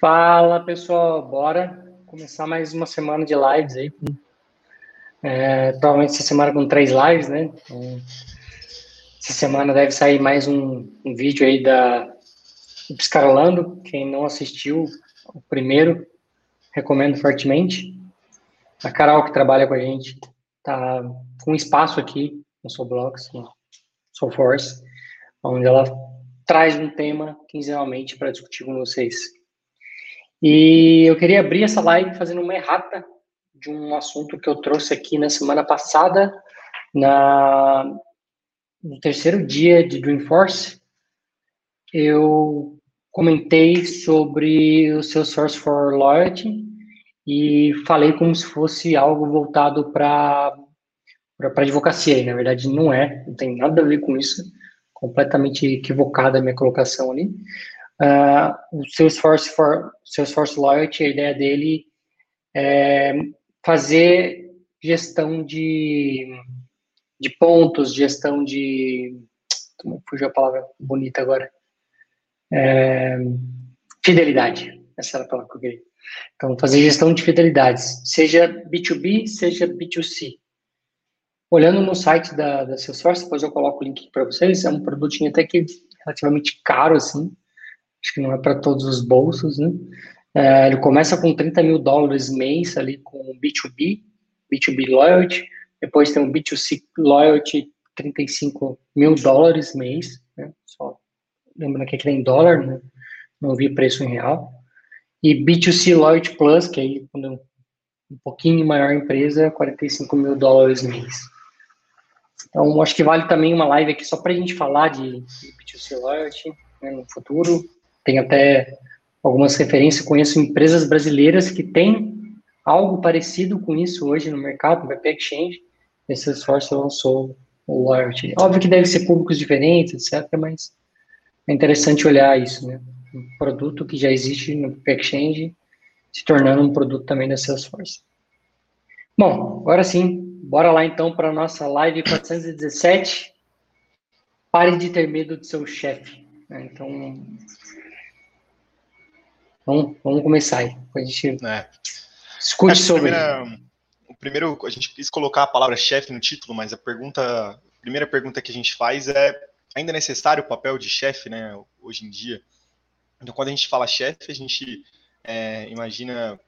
Fala pessoal, bora começar mais uma semana de lives aí. É, provavelmente essa semana com três lives, né? Então, essa semana deve sair mais um, um vídeo aí da do Piscarolando. Quem não assistiu o primeiro, recomendo fortemente. A Carol, que trabalha com a gente, tá com espaço aqui no Soblox, no Soulforce, onde ela traz um tema quinzenalmente para discutir com vocês. E eu queria abrir essa live fazendo uma errata de um assunto que eu trouxe aqui na semana passada, na, no terceiro dia de Dreamforce. Eu comentei sobre o seu Source for Loyalty e falei como se fosse algo voltado para para advocacia, e na verdade não é, não tem nada a ver com isso, completamente equivocada a minha colocação ali. Uh, o Salesforce, for, Salesforce Loyalty, a ideia dele é fazer gestão de, de pontos, gestão de. Fugiu a palavra bonita agora? É, fidelidade. Essa era a palavra que eu queria. Então, fazer gestão de fidelidades, seja B2B, seja B2C. Olhando no site da, da Salesforce, depois eu coloco o link para vocês, é um produtinho até que relativamente caro, assim, acho que não é para todos os bolsos, né? É, ele começa com 30 mil dólares mês ali com B2B, B2B Loyalty, depois tem o B2C Loyalty, 35 mil dólares mês, né? Só lembrando que aqui tem dólar, né? não vi preço em real. E B2C Loyalty Plus, que aí quando é um pouquinho maior empresa, 45 mil dólares mês. Então, acho que vale também uma live aqui só para a gente falar de, de B2C Loyalty né, no futuro, tem até algumas referências, conheço empresas brasileiras que têm algo parecido com isso hoje no mercado, no BP Exchange, esse esforço lançou o Loyalty. Óbvio que deve ser públicos diferentes, etc., mas é interessante olhar isso, né? Um produto que já existe no BP Exchange se tornando um produto também da Salesforce. Bom, agora sim, bora lá então para a nossa live 417. Pare de ter medo do seu chefe. Né? Então, Vamos, vamos começar aí. A gente é. escute sobre. Primeira, o primeiro, a gente quis colocar a palavra chefe no título, mas a pergunta, a primeira pergunta que a gente faz é: ainda é necessário o papel de chefe, né, hoje em dia? Então, quando a gente fala chefe, a gente é, imagina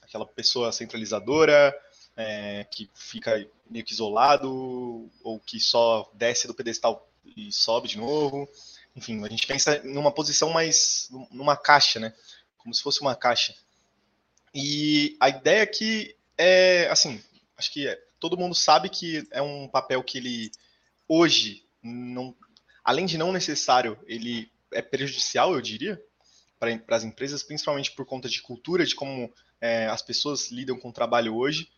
aquela pessoa centralizadora, é, que fica meio que isolado, ou que só desce do pedestal e sobe de novo. Enfim, a gente pensa numa posição mais numa caixa, né? Como se fosse uma caixa. E a ideia aqui é, assim, acho que é, todo mundo sabe que é um papel que ele, hoje, não, além de não necessário, ele é prejudicial, eu diria, para as empresas, principalmente por conta de cultura, de como é, as pessoas lidam com o trabalho hoje.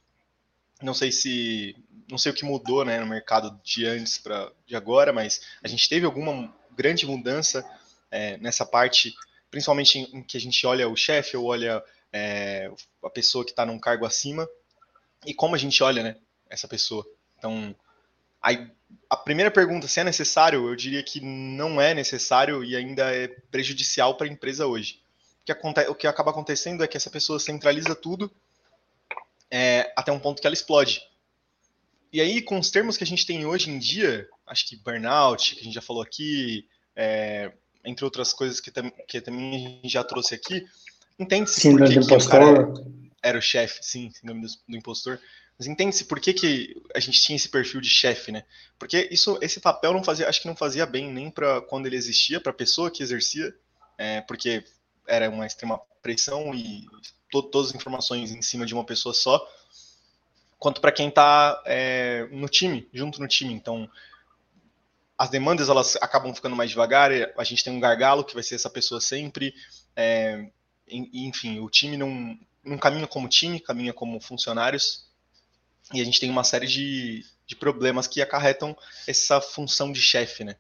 Não sei se, não sei o que mudou né, no mercado de antes para de agora, mas a gente teve alguma grande mudança é, nessa parte principalmente em, que a gente olha o chefe ou olha é, a pessoa que está num cargo acima e como a gente olha né, essa pessoa. Então, a, a primeira pergunta, se é necessário, eu diria que não é necessário e ainda é prejudicial para a empresa hoje. O que, o que acaba acontecendo é que essa pessoa centraliza tudo é, até um ponto que ela explode. E aí, com os termos que a gente tem hoje em dia, acho que burnout, que a gente já falou aqui, é, entre outras coisas que, tam, que também a gente já trouxe aqui, entende-se por que, que o cara era o chefe, sim, síndrome do, do impostor. Mas entende-se por que, que a gente tinha esse perfil de chefe, né? Porque isso, esse papel não fazia, acho que não fazia bem nem para quando ele existia, para a pessoa que exercia, é, porque era uma extrema pressão e to, todas as informações em cima de uma pessoa só, quanto para quem está é, no time, junto no time. Então, as demandas elas acabam ficando mais devagar, a gente tem um gargalo que vai ser essa pessoa sempre, é, enfim, o time não, não caminha como time, caminha como funcionários, e a gente tem uma série de, de problemas que acarretam essa função de chefe, né?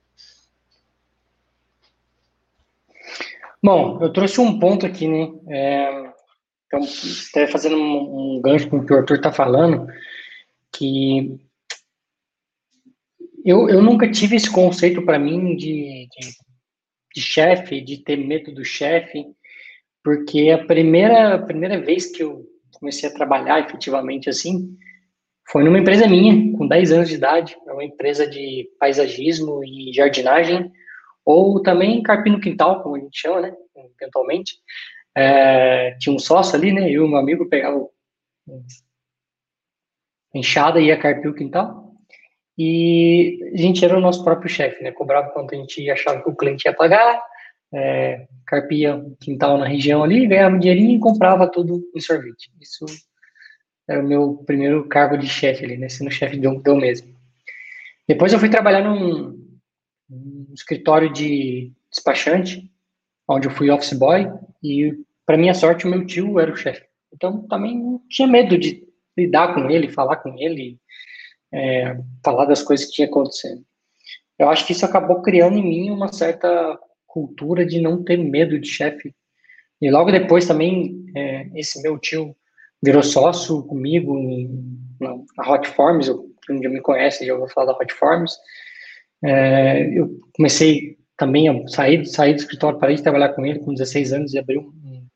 Bom, eu trouxe um ponto aqui, né? É, então, até fazendo um, um gancho com o que o Arthur está falando, que eu, eu nunca tive esse conceito para mim de, de, de chefe, de ter medo do chefe, porque a primeira, a primeira vez que eu comecei a trabalhar efetivamente assim, foi numa empresa minha, com 10 anos de idade, é uma empresa de paisagismo e jardinagem, ou também carpir quintal, como a gente chama, né, eventualmente. É, tinha um sócio ali, né, eu e um amigo pegavam enxada e ia carpir o quintal, e a gente era o nosso próprio chefe, né, cobrava quanto a gente achava que o cliente ia pagar, é, carpia quintal na região ali, ganhava um dinheirinho e comprava tudo em sorvete. Isso era o meu primeiro cargo de chefe ali, né? Sendo chefe de um mesmo. Depois eu fui trabalhar num, num escritório de despachante, onde eu fui office boy, e para minha sorte o meu tio era o chefe. Então também não tinha medo de lidar com ele, falar com ele, é, falar das coisas que tinha acontecendo. Eu acho que isso acabou criando em mim uma certa cultura de não ter medo de chefe. E logo depois também, é, esse meu tio virou sócio comigo em, na, Hot Forms, quem já me conhece já vou falar da Hot Forms. É, eu comecei também a sair, sair do escritório, parei de trabalhar com ele com 16 anos e abri um,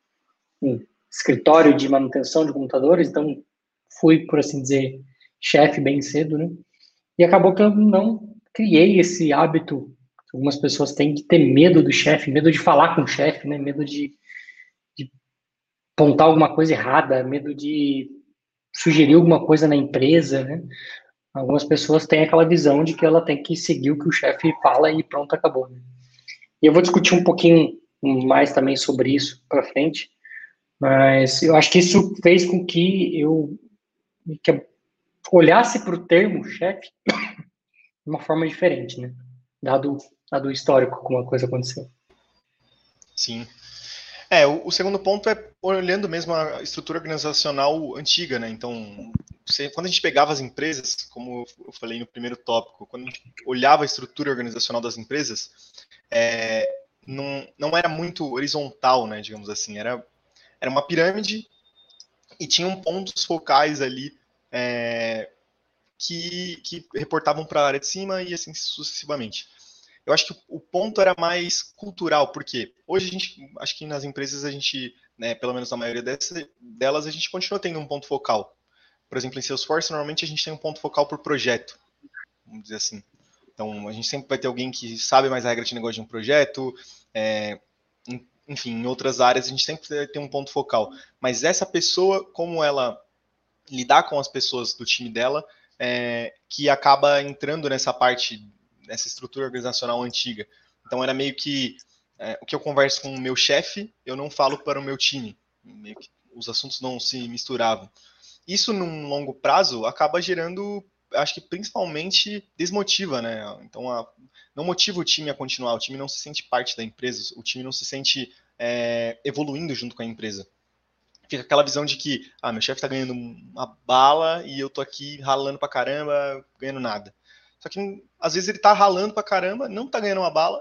um escritório de manutenção de computadores, então fui, por assim dizer, chefe bem cedo, né? E acabou que eu não criei esse hábito. Algumas pessoas têm de ter medo do chefe, medo de falar com o chefe, né? Medo de apontar alguma coisa errada, medo de sugerir alguma coisa na empresa, né? Algumas pessoas têm aquela visão de que ela tem que seguir o que o chefe fala e pronto, acabou. Né? E eu vou discutir um pouquinho mais também sobre isso para frente, mas eu acho que isso fez com que eu, que olhasse para o termo chefe de uma forma diferente, né? Dado, dado o histórico como a coisa aconteceu. Sim, é, o, o, segundo ponto é olhando mesmo a estrutura organizacional antiga, né? Então, você, quando a gente pegava as empresas, como eu falei no primeiro tópico, quando a gente olhava a estrutura organizacional das empresas, é, não, não era muito horizontal, né? Digamos assim, era, era uma pirâmide e tinham pontos focais ali é, que, que reportavam para a área de cima e assim sucessivamente eu acho que o ponto era mais cultural, porque hoje a gente, acho que nas empresas a gente, né, pelo menos na maioria delas, a gente continua tendo um ponto focal. Por exemplo, em Salesforce, normalmente a gente tem um ponto focal por projeto, vamos dizer assim. Então, a gente sempre vai ter alguém que sabe mais a regra de negócio de um projeto, é, enfim, em outras áreas a gente sempre tem um ponto focal. Mas essa pessoa, como ela lidar com as pessoas do time dela, é, que acaba entrando nessa parte essa estrutura organizacional antiga. Então era meio que é, o que eu converso com o meu chefe, eu não falo para o meu time. os assuntos não se misturavam. Isso, num longo prazo, acaba gerando, acho que principalmente desmotiva, né? Então, a, não motiva o time a continuar, o time não se sente parte da empresa, o time não se sente é, evoluindo junto com a empresa. Fica aquela visão de que, ah, meu chefe está ganhando uma bala e eu tô aqui ralando pra caramba, ganhando nada. Só que às vezes ele tá ralando pra caramba, não tá ganhando uma bala.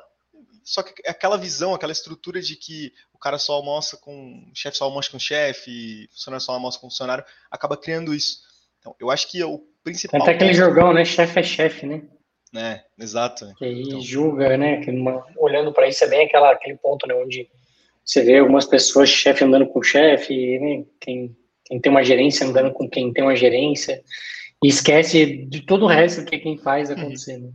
Só que aquela visão, aquela estrutura de que o cara só almoça com. O chefe só almoça com o chefe, funcionário só almoça com o funcionário, acaba criando isso. Então, eu acho que o principal. Até aquele jogão, né? Chefe é chefe, né? É, exato. Que aí então... julga, né? Que olhando para isso é bem aquela, aquele ponto, né? Onde você vê algumas pessoas, chefe andando com chefe, né? Quem, quem tem uma gerência andando com quem tem uma gerência. E esquece de todo o resto que quem faz uhum. acontecer. Né?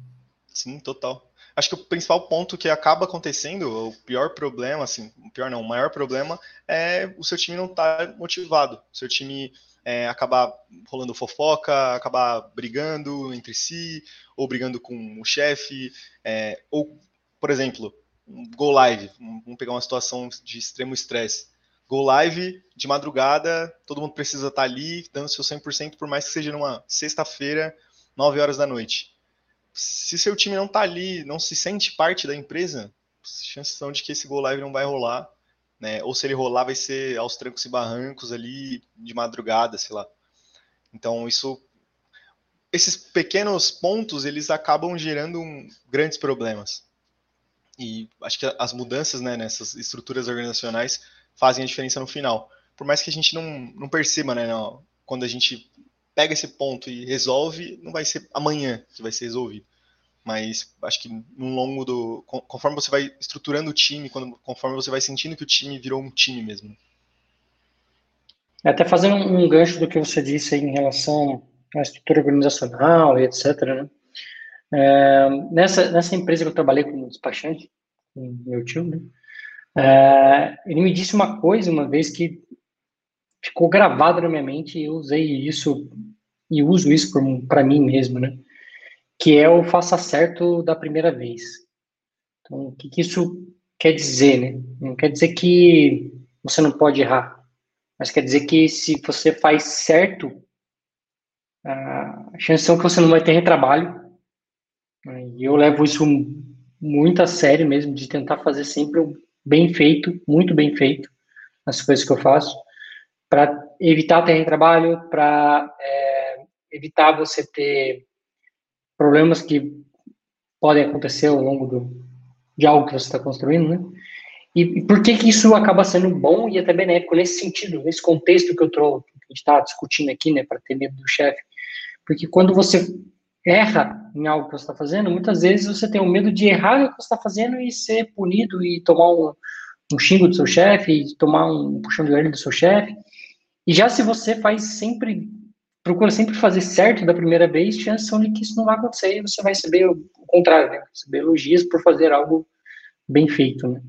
Sim, total. Acho que o principal ponto que acaba acontecendo, o pior problema, assim, o pior não, o maior problema é o seu time não estar tá motivado. O seu time é, acabar rolando fofoca, acabar brigando entre si, ou brigando com o chefe, é, ou, por exemplo, um go live, vamos pegar uma situação de extremo estresse Go live de madrugada, todo mundo precisa estar ali, dando seu 100%, por mais que seja numa sexta-feira, 9 horas da noite. Se seu time não está ali, não se sente parte da empresa, chances são de que esse Go live não vai rolar, né? Ou se ele rolar, vai ser aos trancos e barrancos ali de madrugada, sei lá. Então, isso esses pequenos pontos eles acabam gerando um, grandes problemas. E acho que as mudanças né, nessas estruturas organizacionais fazem a diferença no final. Por mais que a gente não, não perceba, né? Não, quando a gente pega esse ponto e resolve, não vai ser amanhã que vai ser resolvido. mas acho que no longo do. Conforme você vai estruturando o time, quando, conforme você vai sentindo que o time virou um time mesmo. Até fazendo um gancho do que você disse em relação à estrutura organizacional e etc. Né? É, nessa, nessa empresa que eu trabalhei como despachante, com meu tio, né? É, ele me disse uma coisa uma vez que ficou gravado na minha mente e eu usei isso e uso isso para mim mesmo, né? Que é o faça certo da primeira vez. Então, o que, que isso quer dizer, né? Não quer dizer que você não pode errar, mas quer dizer que se você faz certo, a chance são que você não vai ter retrabalho. E eu levo isso muito a sério mesmo, de tentar fazer sempre o bem feito, muito bem feito, as coisas que eu faço, para evitar ter retrabalho, para é, evitar você ter problemas que podem acontecer ao longo do, de algo que você está construindo, né? E, e, por que que isso acaba sendo bom e até benéfico nesse sentido, nesse contexto que eu trouxe, que a gente está discutindo aqui, né, para ter medo do chefe? Porque quando você erra em algo que você está fazendo, muitas vezes você tem o medo de errar no que você está fazendo e ser punido e tomar um, um xingo do seu chefe, tomar um puxão de orelha do seu chefe. E já se você faz sempre, procura sempre fazer certo da primeira vez, chances são de que isso não vai acontecer e você vai receber o contrário, né? receber elogios por fazer algo bem feito, né?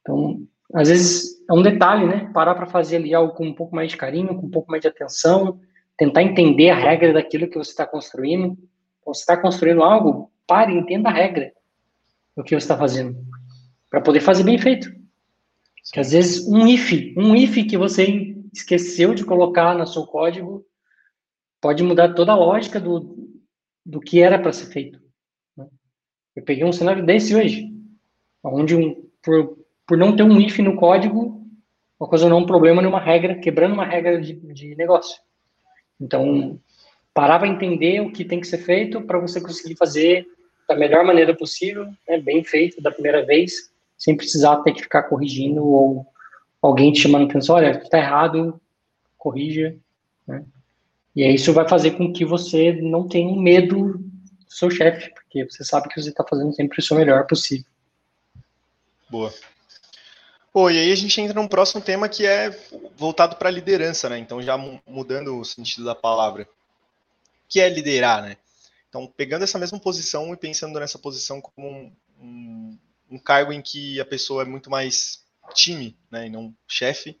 Então, às vezes é um detalhe, né? Parar para fazer ali algo com um pouco mais de carinho, com um pouco mais de atenção, tentar entender a regra daquilo que você está construindo, você está construindo algo, pare, entenda a regra do que você está fazendo, para poder fazer bem feito. Que às vezes um if, um if que você esqueceu de colocar no seu código, pode mudar toda a lógica do, do que era para ser feito. Né? Eu peguei um cenário desse hoje, onde um, por, por não ter um if no código, ocasionou um problema numa regra, quebrando uma regra de, de negócio. Então, parar para entender o que tem que ser feito para você conseguir fazer da melhor maneira possível, né, bem feito da primeira vez, sem precisar ter que ficar corrigindo ou alguém te chamando atenção, olha, está errado, corrija, né? E aí isso vai fazer com que você não tenha medo do seu chefe, porque você sabe que você está fazendo sempre o seu melhor possível. Boa. Pô, e aí a gente entra num próximo tema que é voltado para a liderança, né? Então, já mudando o sentido da palavra que é liderar, né? Então, pegando essa mesma posição e pensando nessa posição como um, um, um cargo em que a pessoa é muito mais time, né, e não chefe,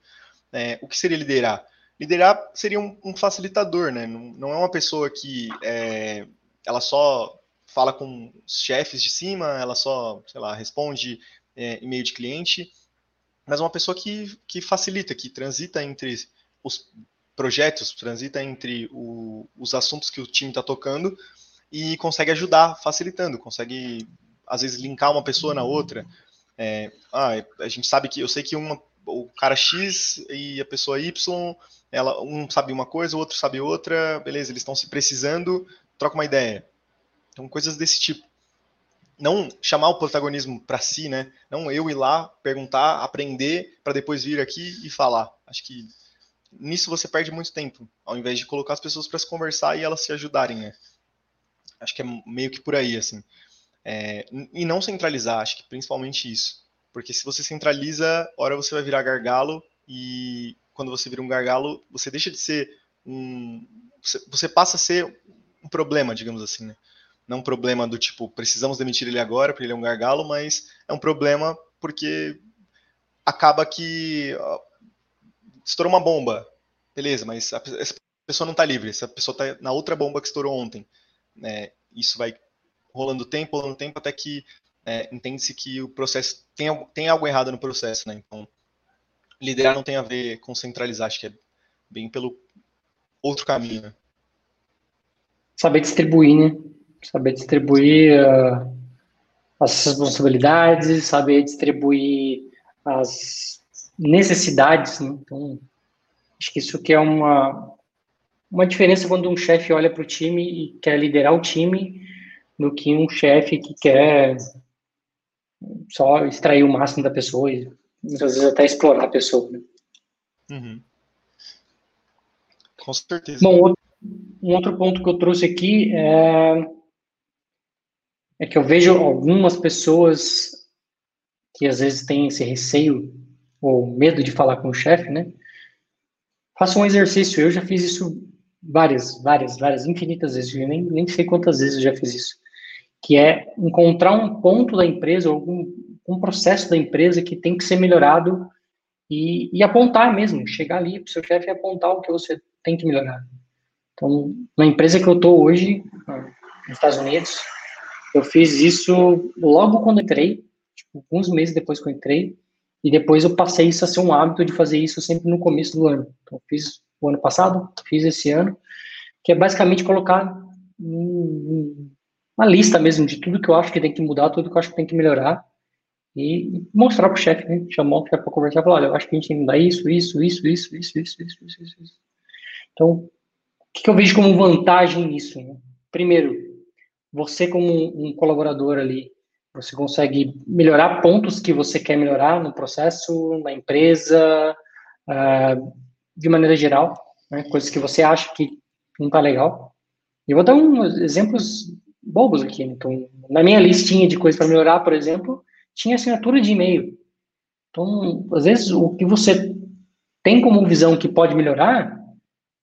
é, o que seria liderar? Liderar seria um, um facilitador, né? Não, não, é uma pessoa que é, ela só fala com os chefes de cima, ela só, sei lá, responde é, e-mail de cliente, mas uma pessoa que, que facilita, que transita entre os projetos, transita entre o, os assuntos que o time está tocando e consegue ajudar, facilitando, consegue às vezes linkar uma pessoa na outra. É, ah, a gente sabe que eu sei que uma, o cara X e a pessoa Y, ela um sabe uma coisa, o outro sabe outra, beleza, eles estão se precisando, troca uma ideia. Então coisas desse tipo. Não chamar o protagonismo para si, né? Não eu ir lá perguntar, aprender para depois vir aqui e falar. Acho que nisso você perde muito tempo, ao invés de colocar as pessoas para se conversar e elas se ajudarem, né? Acho que é meio que por aí, assim. É, e não centralizar, acho que principalmente isso. Porque se você centraliza, hora você vai virar gargalo e quando você vira um gargalo, você deixa de ser um. Você passa a ser um problema, digamos assim, né? Não um problema do tipo, precisamos demitir ele agora porque ele é um gargalo, mas é um problema porque acaba que estourou uma bomba. Beleza, mas a, essa pessoa não está livre, essa pessoa está na outra bomba que estourou ontem. É, isso vai rolando tempo, rolando tempo, até que é, entende-se que o processo tem, tem algo errado no processo, né? Então, liderar não tem a ver com centralizar, acho que é bem pelo outro caminho. Né? Saber distribuir, né? Saber distribuir uh, as responsabilidades, saber distribuir as necessidades. Né? Então, acho que isso que é uma, uma diferença quando um chefe olha para o time e quer liderar o time, do que um chefe que quer só extrair o máximo da pessoa e muitas vezes até explorar a pessoa. Né? Uhum. Com certeza. Bom, um outro ponto que eu trouxe aqui é é que eu vejo algumas pessoas que às vezes têm esse receio ou medo de falar com o chefe, né? Faça um exercício. Eu já fiz isso várias, várias, várias, infinitas vezes. Eu nem, nem sei quantas vezes eu já fiz isso. Que é encontrar um ponto da empresa, algum um processo da empresa que tem que ser melhorado e, e apontar mesmo, chegar ali para o seu chefe e apontar o que você tem que melhorar. Então, na empresa que eu estou hoje, nos Estados Unidos, eu fiz isso logo quando entrei, tipo, alguns meses depois que eu entrei, e depois eu passei isso a ser um hábito de fazer isso sempre no começo do ano. Então, fiz o ano passado, fiz esse ano, que é basicamente colocar uma lista mesmo de tudo que eu acho que tem que mudar, tudo que eu acho que tem que melhorar, e mostrar para o chefe, né? chamar o chefe para conversar, falar, olha, eu acho que a gente tem que mudar isso, isso, isso, isso, isso, isso, isso, isso, isso. Então, o que, que eu vejo como vantagem nisso? Né? Primeiro, você como um colaborador ali, você consegue melhorar pontos que você quer melhorar no processo, na empresa, uh, de maneira geral, né? coisas que você acha que não está legal. Eu vou dar uns exemplos bobos aqui. Né? Então, na minha listinha de coisas para melhorar, por exemplo, tinha assinatura de e-mail. Então, às vezes, o que você tem como visão que pode melhorar,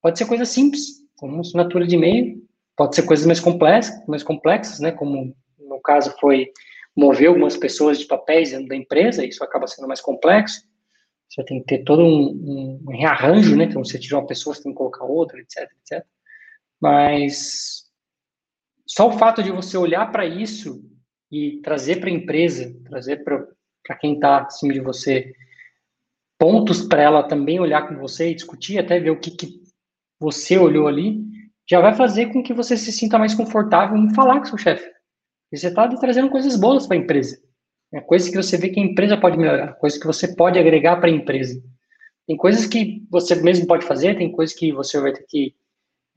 pode ser coisa simples, como assinatura de e-mail, pode ser coisas mais complexas, mais complexas, né, como no caso foi mover algumas pessoas de papéis dentro da empresa, isso acaba sendo mais complexo. Você tem que ter todo um, um rearranjo, né? Então, você tira uma pessoa, você tem que colocar outra, etc, etc. Mas só o fato de você olhar para isso e trazer para a empresa, trazer para quem está acima de você, pontos para ela também olhar com você e discutir, até ver o que, que você olhou ali, já vai fazer com que você se sinta mais confortável em falar com seu chefe. E você está trazendo coisas boas para a empresa. É coisas que você vê que a empresa pode melhorar, coisas que você pode agregar para a empresa. Tem coisas que você mesmo pode fazer, tem coisas que você vai ter que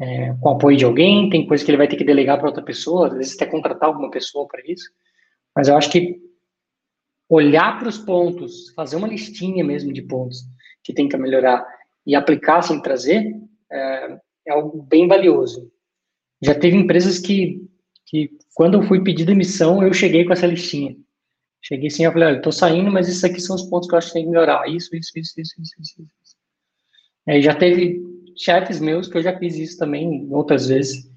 é, com apoio de alguém, tem coisa que ele vai ter que delegar para outra pessoa, às vezes até contratar alguma pessoa para isso. Mas eu acho que olhar para os pontos, fazer uma listinha mesmo de pontos que tem que melhorar e aplicar sem trazer é, é algo bem valioso. Já teve empresas que, que, quando eu fui pedir demissão, eu cheguei com essa listinha. Cheguei assim, eu falei, olha, estou saindo, mas esses aqui são os pontos que eu acho que tem que melhorar. Isso, isso, isso, isso, isso, isso. isso. É, já teve chefes meus que eu já fiz isso também outras vezes.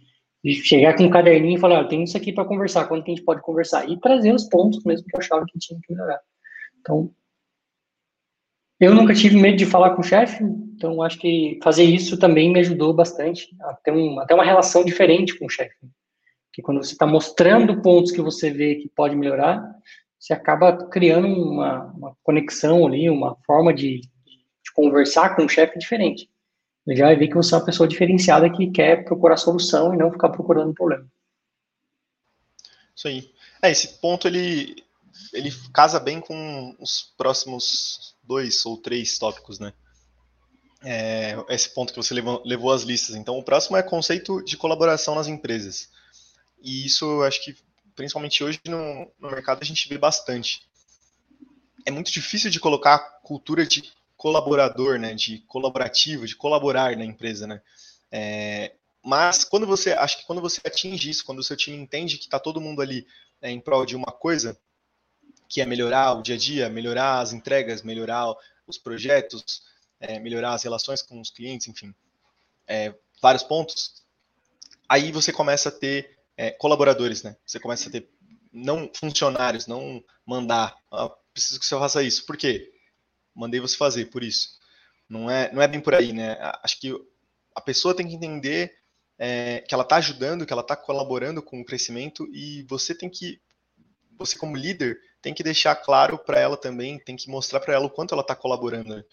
De chegar com um caderninho e falar, ah, tem isso aqui para conversar, quando que a gente pode conversar? E trazer os pontos mesmo que eu achava que tinha que melhorar. Então, eu nunca tive medo de falar com o chefe, então acho que fazer isso também me ajudou bastante a ter um, até uma relação diferente com o chefe. Porque quando você está mostrando pontos que você vê que pode melhorar, você acaba criando uma, uma conexão ali, uma forma de, de conversar com o chefe diferente ele já vai ver que você é uma pessoa diferenciada que quer procurar solução e não ficar procurando problema. Isso aí. É, esse ponto ele, ele casa bem com os próximos dois ou três tópicos, né? É, esse ponto que você levou, levou às listas. Então, o próximo é conceito de colaboração nas empresas. E isso, acho que, principalmente hoje no, no mercado, a gente vê bastante. É muito difícil de colocar cultura de colaborador, né, de colaborativo, de colaborar na empresa, né. É, mas quando você, acho que quando você atinge isso, quando o seu time entende que está todo mundo ali é, em prol de uma coisa, que é melhorar o dia a dia, melhorar as entregas, melhorar os projetos, é, melhorar as relações com os clientes, enfim, é, vários pontos, aí você começa a ter é, colaboradores, né? Você começa a ter não funcionários, não mandar, ah, preciso que você faça isso. Por quê? mandei você fazer, por isso. Não é, não é bem por aí, né? Acho que a pessoa tem que entender é, que ela está ajudando, que ela está colaborando com o crescimento e você tem que, você como líder, tem que deixar claro para ela também, tem que mostrar para ela o quanto ela está colaborando. Né?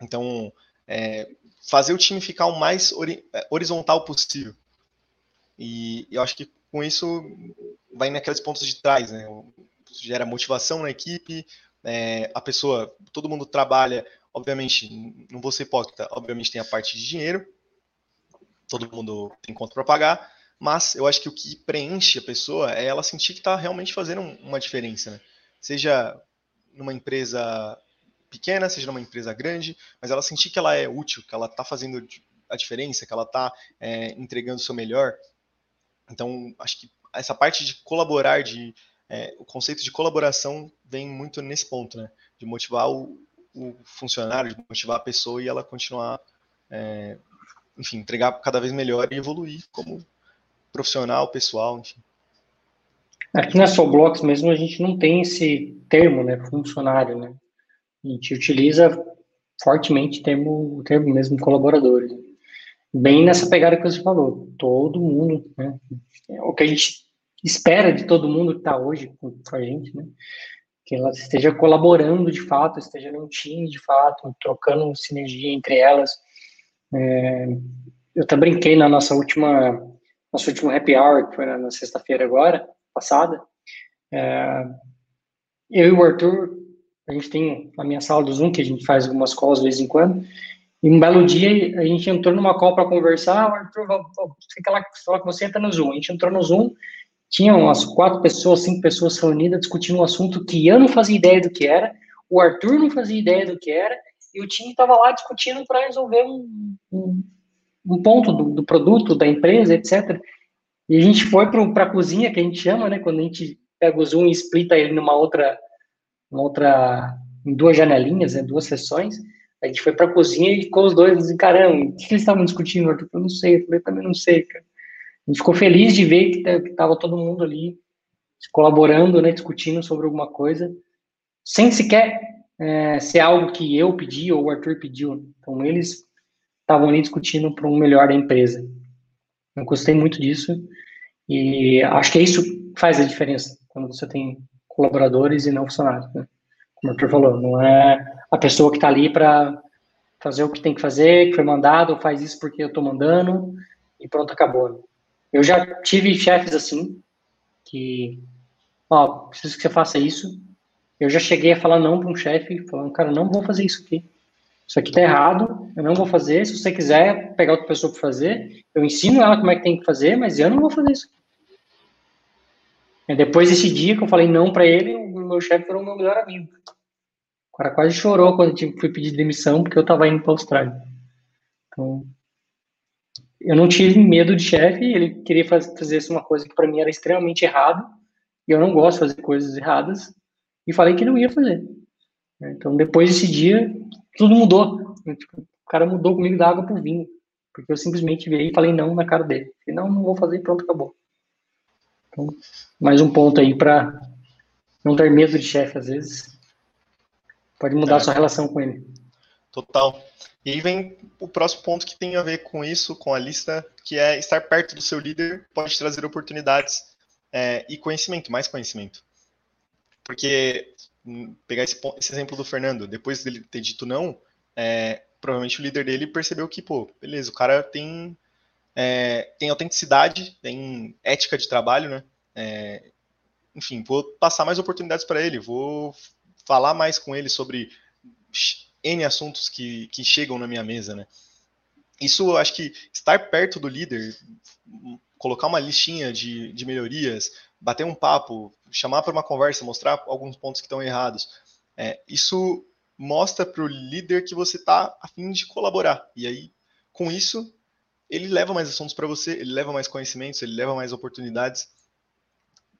Então, é, fazer o time ficar o mais é, horizontal possível. E eu acho que com isso vai naqueles pontos de trás, né? Gera motivação na equipe, é, a pessoa, todo mundo trabalha, obviamente, não vou ser hipócrita, obviamente tem a parte de dinheiro, todo mundo tem conta para pagar, mas eu acho que o que preenche a pessoa é ela sentir que está realmente fazendo uma diferença, né? Seja numa empresa pequena, seja numa empresa grande, mas ela sentir que ela é útil, que ela está fazendo a diferença, que ela está é, entregando o seu melhor. Então, acho que essa parte de colaborar, de é, o conceito de colaboração vem muito nesse ponto, né? De motivar o, o funcionário, de motivar a pessoa e ela continuar, é, enfim, entregar cada vez melhor e evoluir como profissional, pessoal, enfim. Aqui na Solblocks mesmo a gente não tem esse termo, né, funcionário, né? A gente utiliza fortemente o termo, termo mesmo colaboradores. Bem nessa pegada que você falou, todo mundo, né? O que a gente espera de todo mundo que está hoje com, a gente, né? Que ela esteja colaborando de fato, esteja num time de fato, trocando sinergia entre elas. É, eu até brinquei na nossa última, nosso último happy hour, que foi na, na sexta-feira agora, passada. É, eu e o Arthur, a gente tem a minha sala do Zoom, que a gente faz algumas calls de vez em quando, e um belo dia a gente entrou numa call para conversar, Arthur, você que lá, você entra no Zoom. A gente entrou no Zoom, tinham umas quatro pessoas, cinco pessoas reunidas discutindo um assunto que eu não fazia ideia do que era, o Arthur não fazia ideia do que era, e o time estava lá discutindo para resolver um, um, um ponto do, do, produto, da empresa, etc. E a gente foi para a cozinha, que a gente chama, né, quando a gente pega o Zoom e explita ele numa outra, uma outra, em duas janelinhas, né, duas sessões, a gente foi para a cozinha e ficou os dois assim, caramba, o que eles estavam discutindo? Eu não sei, eu falei, também não sei, cara. A gente ficou feliz de ver que estava todo mundo ali colaborando, né, discutindo sobre alguma coisa, sem sequer é, ser algo que eu pedi ou o Arthur pediu. Então, eles estavam ali discutindo para um melhor da empresa. Eu gostei muito disso e acho que é isso que faz a diferença quando você tem colaboradores e não funcionários. Né? Como o falou, não é a pessoa que está ali para fazer o que tem que fazer, que foi mandado, faz isso porque eu estou mandando e pronto, acabou. Eu já tive chefes assim, que, ó, preciso que você faça isso. Eu já cheguei a falar não para um chefe, falando, cara, não vou fazer isso aqui. Isso aqui tá errado, eu não vou fazer. Se você quiser pegar outra pessoa para fazer, eu ensino ela como é que tem que fazer, mas eu não vou fazer isso. Depois desse dia que eu falei não para ele, o meu chefe foi o meu melhor amigo. O cara quase chorou quando eu fui pedir demissão porque eu estava indo para a Austrália. Então, eu não tive medo de chefe, ele queria fazer uma coisa que para mim era extremamente errado, e eu não gosto de fazer coisas erradas, e falei que não ia fazer. Então, depois desse dia, tudo mudou. Tipo, o cara mudou comigo da água pro vinho, porque eu simplesmente virei e falei não na cara dele. Falei, não, não vou fazer, pronto, acabou. Então, mais um ponto aí para não ter medo de chefe, às vezes. Pode mudar é. a sua relação com ele. Total. E aí vem o próximo ponto que tem a ver com isso, com a lista, que é estar perto do seu líder pode trazer oportunidades é, e conhecimento, mais conhecimento. Porque, hum, pegar esse, esse, exemplo do Fernando, depois dele ter dito não, é, provavelmente o líder dele percebeu que, pô, beleza, o cara tem, é, tem autenticidade, tem ética de trabalho, né? É, enfim, vou passar mais oportunidades para ele, vou falar mais com ele sobre N assuntos que, que chegam na minha mesa, né? Isso, acho que estar perto do líder, colocar uma listinha de, de melhorias, bater um papo, chamar para uma conversa, mostrar alguns pontos que estão errados, é, isso mostra para o líder que você está a fim de colaborar. E aí, com isso, ele leva mais assuntos para você, ele leva mais conhecimentos, ele leva mais oportunidades.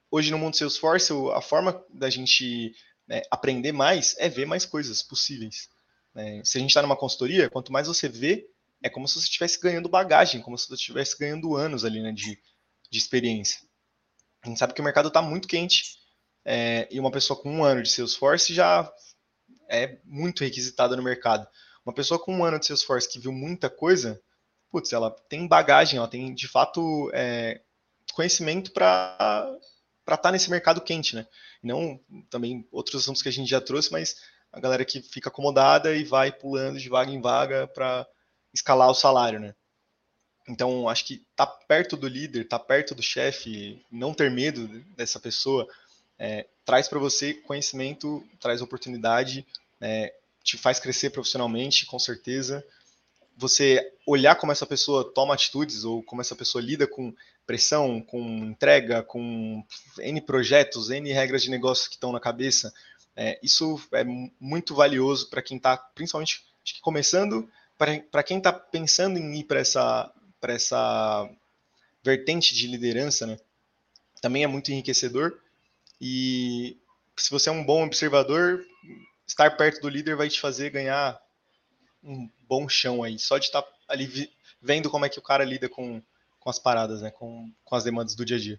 Hoje no mundo Salesforce, a forma da gente né, aprender mais é ver mais coisas possíveis. É, se a gente está numa consultoria, quanto mais você vê, é como se você estivesse ganhando bagagem, como se você estivesse ganhando anos ali né, de, de experiência. A gente sabe que o mercado está muito quente é, e uma pessoa com um ano de Salesforce já é muito requisitada no mercado. Uma pessoa com um ano de Salesforce que viu muita coisa, putz, ela tem bagagem, ela tem de fato é, conhecimento para estar tá nesse mercado quente, né? Não também outros assuntos que a gente já trouxe, mas a galera que fica acomodada e vai pulando de vaga em vaga para escalar o salário, né? Então, acho que tá perto do líder, tá perto do chefe, não ter medo dessa pessoa, é, traz para você conhecimento, traz oportunidade, é, te faz crescer profissionalmente, com certeza. Você olhar como essa pessoa toma atitudes ou como essa pessoa lida com pressão, com entrega, com N projetos, N regras de negócio que estão na cabeça, é, isso é muito valioso para quem está, principalmente, começando, para quem está pensando em ir para essa, essa vertente de liderança, né? também é muito enriquecedor. E se você é um bom observador, estar perto do líder vai te fazer ganhar um bom chão aí, só de estar tá ali vendo como é que o cara lida com, com as paradas, né, com, com as demandas do dia a dia.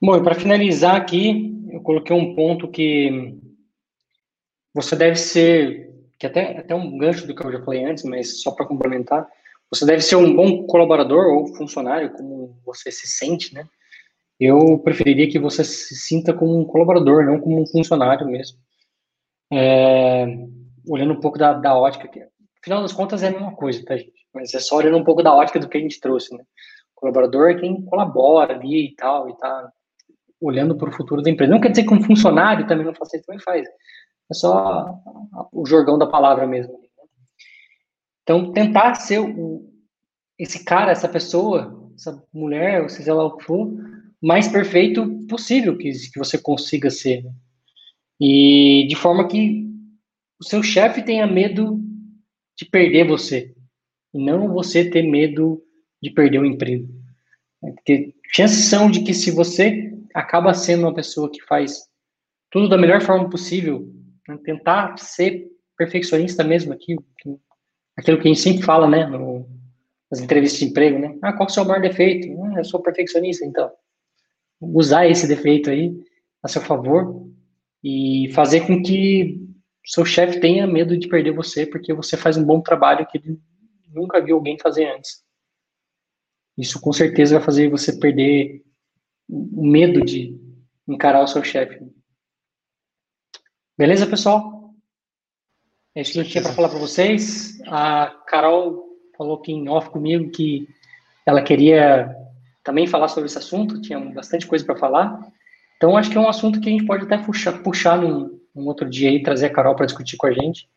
Bom, e para finalizar aqui, eu coloquei um ponto que você deve ser, que até, até um gancho do que eu já falei antes, mas só para complementar, você deve ser um bom colaborador ou funcionário, como você se sente, né? Eu preferiria que você se sinta como um colaborador, não como um funcionário mesmo. É, olhando um pouco da, da ótica, que, afinal das contas é a mesma coisa, tá, gente? Mas é só olhando um pouco da ótica do que a gente trouxe, né? O colaborador é quem colabora ali e tal, e tá olhando para o futuro da empresa. Não quer dizer que um funcionário também não faça isso, também faz. É só o jorgão da palavra mesmo. Né? Então, tentar ser o, esse cara, essa pessoa, essa mulher, ou seja lá o que for, mais perfeito possível que, que você consiga ser. Né? E de forma que o seu chefe tenha medo de perder você. E não você ter medo de perder o emprego. Porque chances são de que se você acaba sendo uma pessoa que faz tudo da melhor forma possível, né? tentar ser perfeccionista mesmo, aquilo, aquilo que a gente sempre fala, né, no, nas entrevistas de emprego, né, ah, qual é o seu maior defeito? Ah, eu sou perfeccionista, então. Usar esse defeito aí a seu favor e fazer com que seu chefe tenha medo de perder você, porque você faz um bom trabalho que ele nunca viu alguém fazer antes. Isso com certeza vai fazer você perder o medo de encarar o seu chefe. Beleza, pessoal? É isso que eu tinha para falar para vocês. A Carol falou aqui em off comigo que ela queria também falar sobre esse assunto, tinha bastante coisa para falar. Então, acho que é um assunto que a gente pode até puxar, puxar num, num outro dia aí, trazer a Carol para discutir com a gente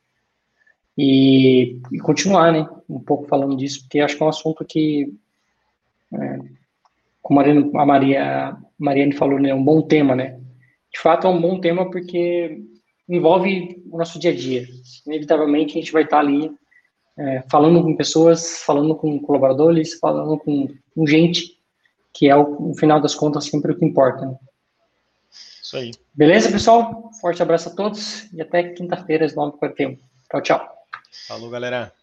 e, e, continuar, né, um pouco falando disso, porque acho que é um assunto que é, como a Maria, a Mariane falou, né, é um bom tema, né? De fato, é um bom tema porque envolve o nosso dia a dia. Inevitavelmente, a gente vai estar ali é, falando com pessoas, falando com colaboradores, falando com, com gente, que é, o, no final das contas, sempre o que importa. Né? Isso aí. Beleza, pessoal? Forte abraço a todos e até quinta-feira, às 9h41. Tchau, tchau. Falou, galera.